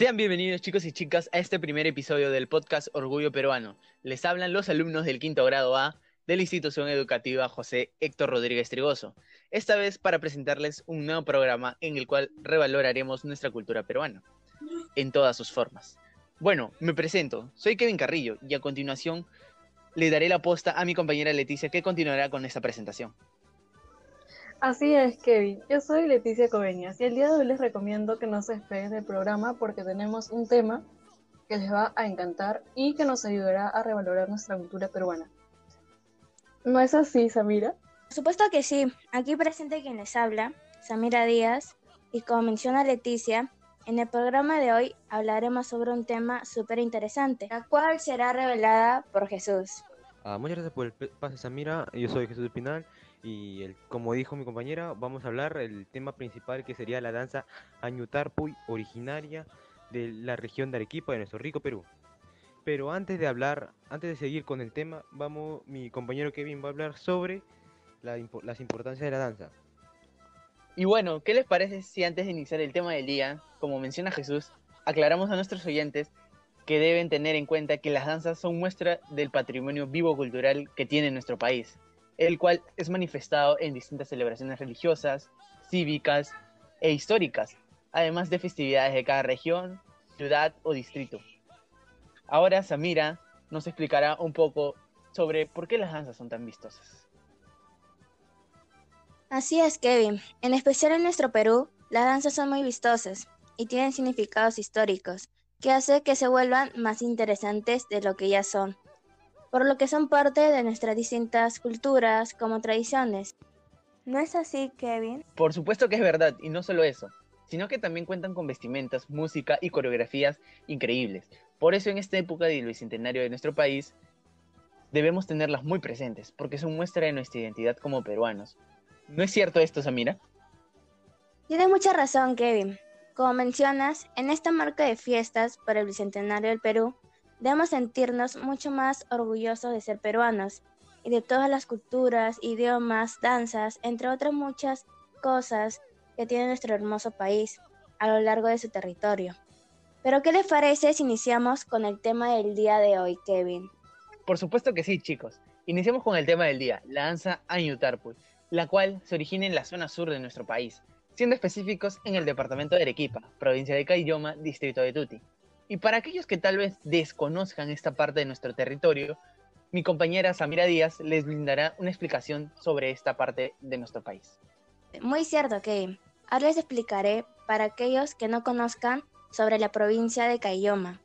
Sean bienvenidos chicos y chicas a este primer episodio del podcast Orgullo Peruano. Les hablan los alumnos del quinto grado A de la institución educativa José Héctor Rodríguez Trigoso. Esta vez para presentarles un nuevo programa en el cual revaloraremos nuestra cultura peruana en todas sus formas. Bueno, me presento, soy Kevin Carrillo y a continuación le daré la posta a mi compañera Leticia que continuará con esta presentación. Así es, Kevin. Yo soy Leticia Coveñas y el día de hoy les recomiendo que no se despeguen del programa porque tenemos un tema que les va a encantar y que nos ayudará a revalorar nuestra cultura peruana. ¿No es así, Samira? Por supuesto que sí. Aquí presente quien les habla, Samira Díaz, y como menciona Leticia, en el programa de hoy hablaremos sobre un tema súper interesante, la cual será revelada por Jesús. Ah, muchas gracias por el pase, Samira. Yo soy Jesús Espinal y como dijo mi compañera, vamos a hablar el tema principal que sería la danza Añutarpuy, originaria de la región de Arequipa, de nuestro rico Perú. Pero antes de hablar, antes de seguir con el tema, vamos, mi compañero Kevin va a hablar sobre la, las importancias de la danza. Y bueno, ¿qué les parece si antes de iniciar el tema del día, como menciona Jesús, aclaramos a nuestros oyentes que deben tener en cuenta que las danzas son muestra del patrimonio vivo cultural que tiene nuestro país? El cual es manifestado en distintas celebraciones religiosas, cívicas e históricas, además de festividades de cada región, ciudad o distrito. Ahora Samira nos explicará un poco sobre por qué las danzas son tan vistosas. Así es, Kevin. En especial en nuestro Perú, las danzas son muy vistosas y tienen significados históricos, que hace que se vuelvan más interesantes de lo que ya son por lo que son parte de nuestras distintas culturas como tradiciones. ¿No es así, Kevin? Por supuesto que es verdad, y no solo eso, sino que también cuentan con vestimentas, música y coreografías increíbles. Por eso en esta época del bicentenario de nuestro país debemos tenerlas muy presentes, porque son muestra de nuestra identidad como peruanos. ¿No es cierto esto, Samira? Tienes mucha razón, Kevin. Como mencionas, en esta marca de fiestas por el bicentenario del Perú, Debemos sentirnos mucho más orgullosos de ser peruanos y de todas las culturas, idiomas, danzas, entre otras muchas cosas que tiene nuestro hermoso país a lo largo de su territorio. Pero ¿qué les parece si iniciamos con el tema del día de hoy, Kevin? Por supuesto que sí, chicos. Iniciamos con el tema del día, la danza Añutarpuy, la cual se origina en la zona sur de nuestro país, siendo específicos en el departamento de Arequipa, provincia de Caylloma, distrito de Tuti. Y para aquellos que tal vez desconozcan esta parte de nuestro territorio, mi compañera Samira Díaz les brindará una explicación sobre esta parte de nuestro país. Muy cierto, Kevin. Ahora les explicaré para aquellos que no conozcan sobre la provincia de Caylloma.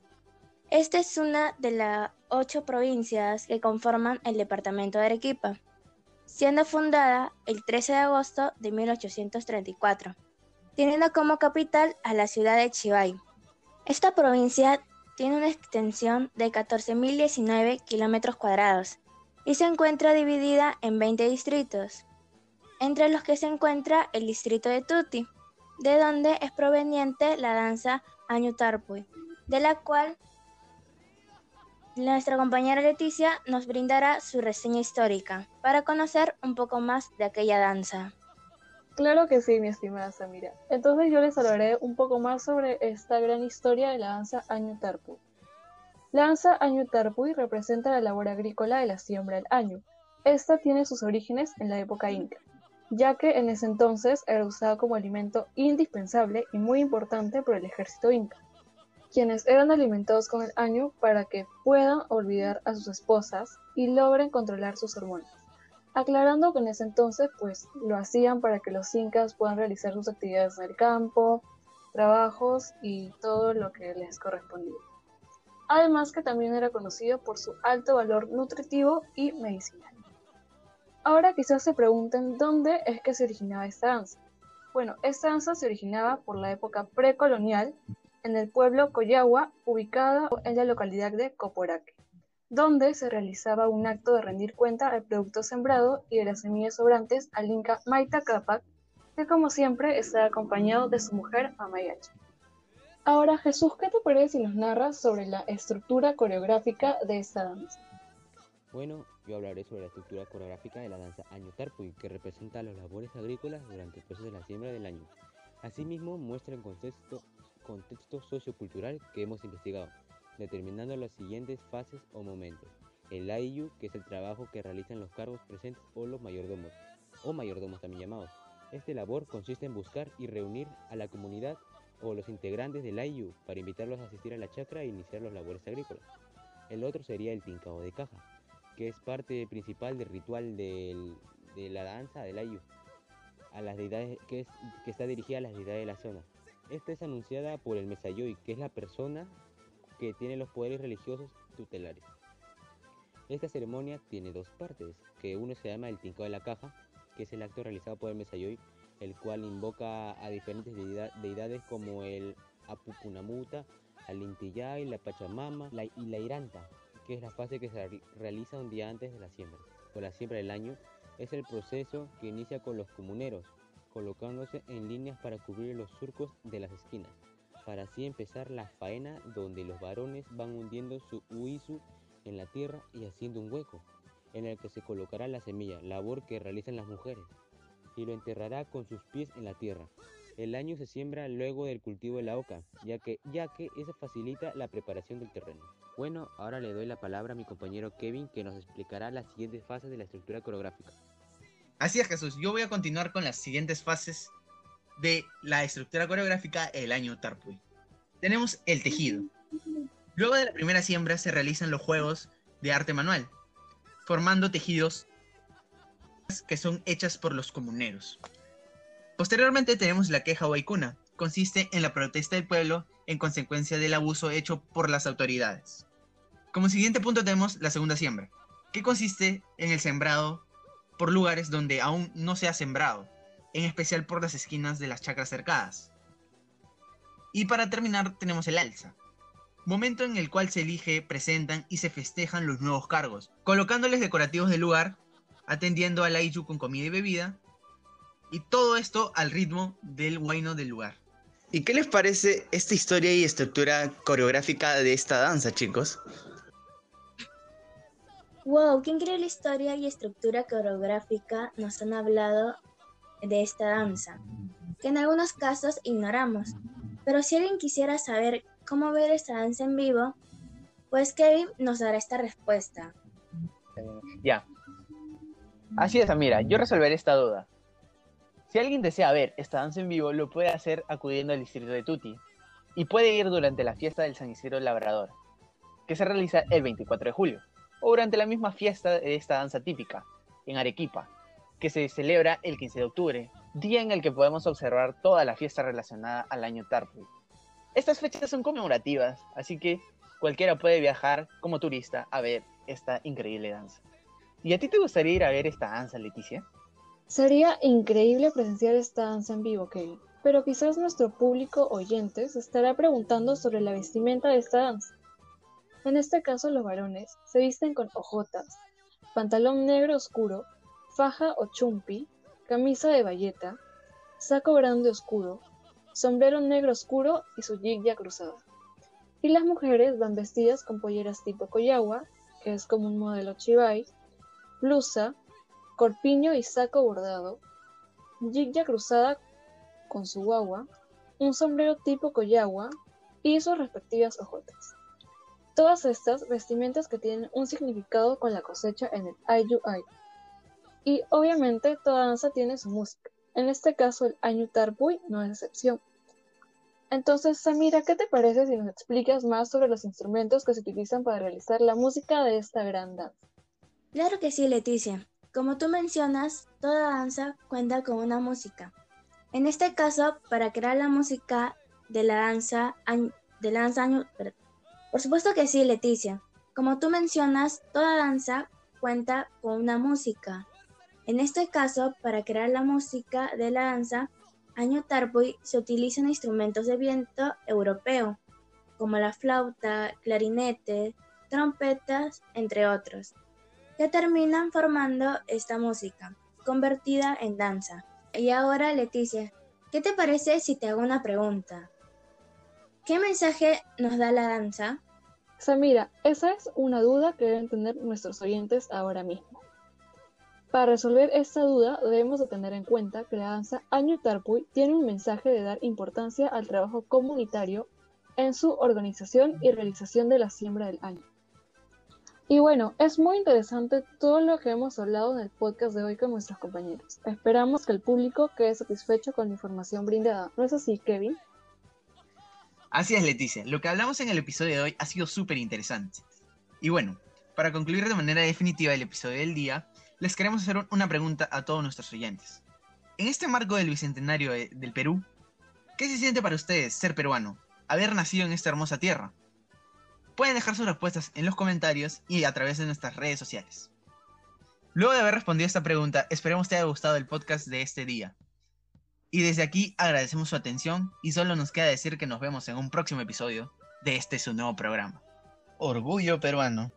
Esta es una de las ocho provincias que conforman el departamento de Arequipa, siendo fundada el 13 de agosto de 1834, teniendo como capital a la ciudad de Chivay. Esta provincia tiene una extensión de 14.019 kilómetros cuadrados y se encuentra dividida en 20 distritos, entre los que se encuentra el distrito de Tuti, de donde es proveniente la danza Añutarpuy, de la cual nuestra compañera Leticia nos brindará su reseña histórica para conocer un poco más de aquella danza. Claro que sí, mi estimada Samira. Entonces yo les hablaré un poco más sobre esta gran historia de la danza Año Tarpuy. La danza Año Tarpuy representa la labor agrícola de la siembra del año. Esta tiene sus orígenes en la época inca, ya que en ese entonces era usada como alimento indispensable y muy importante por el ejército inca, quienes eran alimentados con el año para que puedan olvidar a sus esposas y logren controlar sus hormonas aclarando que en ese entonces pues lo hacían para que los incas puedan realizar sus actividades en el campo, trabajos y todo lo que les correspondía. Además que también era conocido por su alto valor nutritivo y medicinal. Ahora quizás se pregunten dónde es que se originaba esta danza. Bueno, esta danza se originaba por la época precolonial en el pueblo Coyagua, ubicado en la localidad de Coporaque donde se realizaba un acto de rendir cuenta al producto sembrado y de las semillas sobrantes al Inca Maita Capac, que como siempre está acompañado de su mujer Amayacha. Ahora, Jesús, ¿qué te parece si nos narras sobre la estructura coreográfica de esta danza? Bueno, yo hablaré sobre la estructura coreográfica de la danza Año Tarpuy, que representa las labores agrícolas durante el proceso de la siembra del año. Asimismo, muestra en contexto contexto sociocultural que hemos investigado, determinando las siguientes fases o momentos. El AIU, que es el trabajo que realizan los cargos presentes o los mayordomos, o mayordomos también llamados. Este labor consiste en buscar y reunir a la comunidad o los integrantes del AIU para invitarlos a asistir a la chacra e iniciar los labores agrícolas. El otro sería el tincao de caja, que es parte principal del ritual de la danza del Ayu, a las deidades, que, que está dirigida a las deidades de la zona. Esta es anunciada por el Mesayoy, que es la persona que tiene los poderes religiosos tutelares. Esta ceremonia tiene dos partes, que uno se llama el Tincao de la Caja, que es el acto realizado por el Mesayoy, el cual invoca a diferentes deida- deidades como el Apupunamuta, al Intillay, la Pachamama la- y la Iranta, que es la fase que se re- realiza un día antes de la siembra. Con la siembra del año es el proceso que inicia con los comuneros, colocándose en líneas para cubrir los surcos de las esquinas, para así empezar la faena donde los varones van hundiendo su huizu en la tierra y haciendo un hueco, en el que se colocará la semilla, labor que realizan las mujeres, y lo enterrará con sus pies en la tierra. El año se siembra luego del cultivo de la oca, ya que, ya que eso facilita la preparación del terreno. Bueno, ahora le doy la palabra a mi compañero Kevin que nos explicará las siguientes fases de la estructura coreográfica. Así es, Jesús. Yo voy a continuar con las siguientes fases de la estructura coreográfica el año Tarpuy. Tenemos el tejido. Luego de la primera siembra se realizan los juegos de arte manual, formando tejidos que son hechas por los comuneros. Posteriormente tenemos la queja o aikuna. Consiste en la protesta del pueblo en consecuencia del abuso hecho por las autoridades. Como siguiente punto tenemos la segunda siembra, que consiste en el sembrado por lugares donde aún no se ha sembrado, en especial por las esquinas de las chacras cercadas. Y para terminar tenemos el alza, momento en el cual se elige, presentan y se festejan los nuevos cargos, colocándoles decorativos del lugar, atendiendo al Aiju con comida y bebida, y todo esto al ritmo del huayno del lugar. ¿Y qué les parece esta historia y estructura coreográfica de esta danza, chicos? Wow, qué increíble historia y estructura coreográfica nos han hablado de esta danza, que en algunos casos ignoramos. Pero si alguien quisiera saber cómo ver esta danza en vivo, pues Kevin nos dará esta respuesta. Ya. Así es, Amira, yo resolveré esta duda. Si alguien desea ver esta danza en vivo, lo puede hacer acudiendo al distrito de Tuti. Y puede ir durante la fiesta del San Isidro Labrador, que se realiza el 24 de julio, o durante la misma fiesta de esta danza típica, en Arequipa, que se celebra el 15 de octubre, día en el que podemos observar toda la fiesta relacionada al año Tarpuy. Estas fechas son conmemorativas, así que cualquiera puede viajar como turista a ver esta increíble danza. ¿Y a ti te gustaría ir a ver esta danza, Leticia? Sería increíble presenciar esta danza en vivo, Kevin, pero quizás nuestro público oyente se estará preguntando sobre la vestimenta de esta danza. En este caso, los varones se visten con ojotas, pantalón negro oscuro, faja o chumpi, camisa de bayeta, saco grande oscuro, sombrero negro oscuro y su ya cruzada. Y las mujeres van vestidas con polleras tipo koyawa, que es como un modelo chibai, blusa, corpiño y saco bordado, jigya cruzada con su guagua, un sombrero tipo koyawa y sus respectivas ojotas. Todas estas vestimentas que tienen un significado con la cosecha en el Ayu Ayu. Y obviamente toda danza tiene su música. En este caso el Añu Tarpuy no es excepción. Entonces, Samira, ¿qué te parece si nos explicas más sobre los instrumentos que se utilizan para realizar la música de esta gran danza? Claro que sí, Leticia. Como tú mencionas, toda danza cuenta con una música. En este caso, para crear la música de la danza, de la danza por supuesto que sí, Leticia. Como tú mencionas, toda danza cuenta con una música. En este caso, para crear la música de la danza, año Tarpuy se utilizan instrumentos de viento europeo, como la flauta, clarinete, trompetas, entre otros que terminan formando esta música, convertida en danza. Y ahora, Leticia, ¿qué te parece si te hago una pregunta? ¿Qué mensaje nos da la danza? Samira, esa es una duda que deben tener nuestros oyentes ahora mismo. Para resolver esta duda debemos de tener en cuenta que la danza Año Tarpuy tiene un mensaje de dar importancia al trabajo comunitario en su organización y realización de la siembra del año. Y bueno, es muy interesante todo lo que hemos hablado en el podcast de hoy con nuestros compañeros. Esperamos que el público quede satisfecho con la información brindada. ¿No es así, Kevin? Así es, Leticia. Lo que hablamos en el episodio de hoy ha sido súper interesante. Y bueno, para concluir de manera definitiva el episodio del día, les queremos hacer una pregunta a todos nuestros oyentes. En este marco del Bicentenario de- del Perú, ¿qué se siente para ustedes ser peruano, haber nacido en esta hermosa tierra? Pueden dejar sus respuestas en los comentarios y a través de nuestras redes sociales. Luego de haber respondido esta pregunta, esperemos te haya gustado el podcast de este día. Y desde aquí agradecemos su atención y solo nos queda decir que nos vemos en un próximo episodio de este su nuevo programa. Orgullo peruano.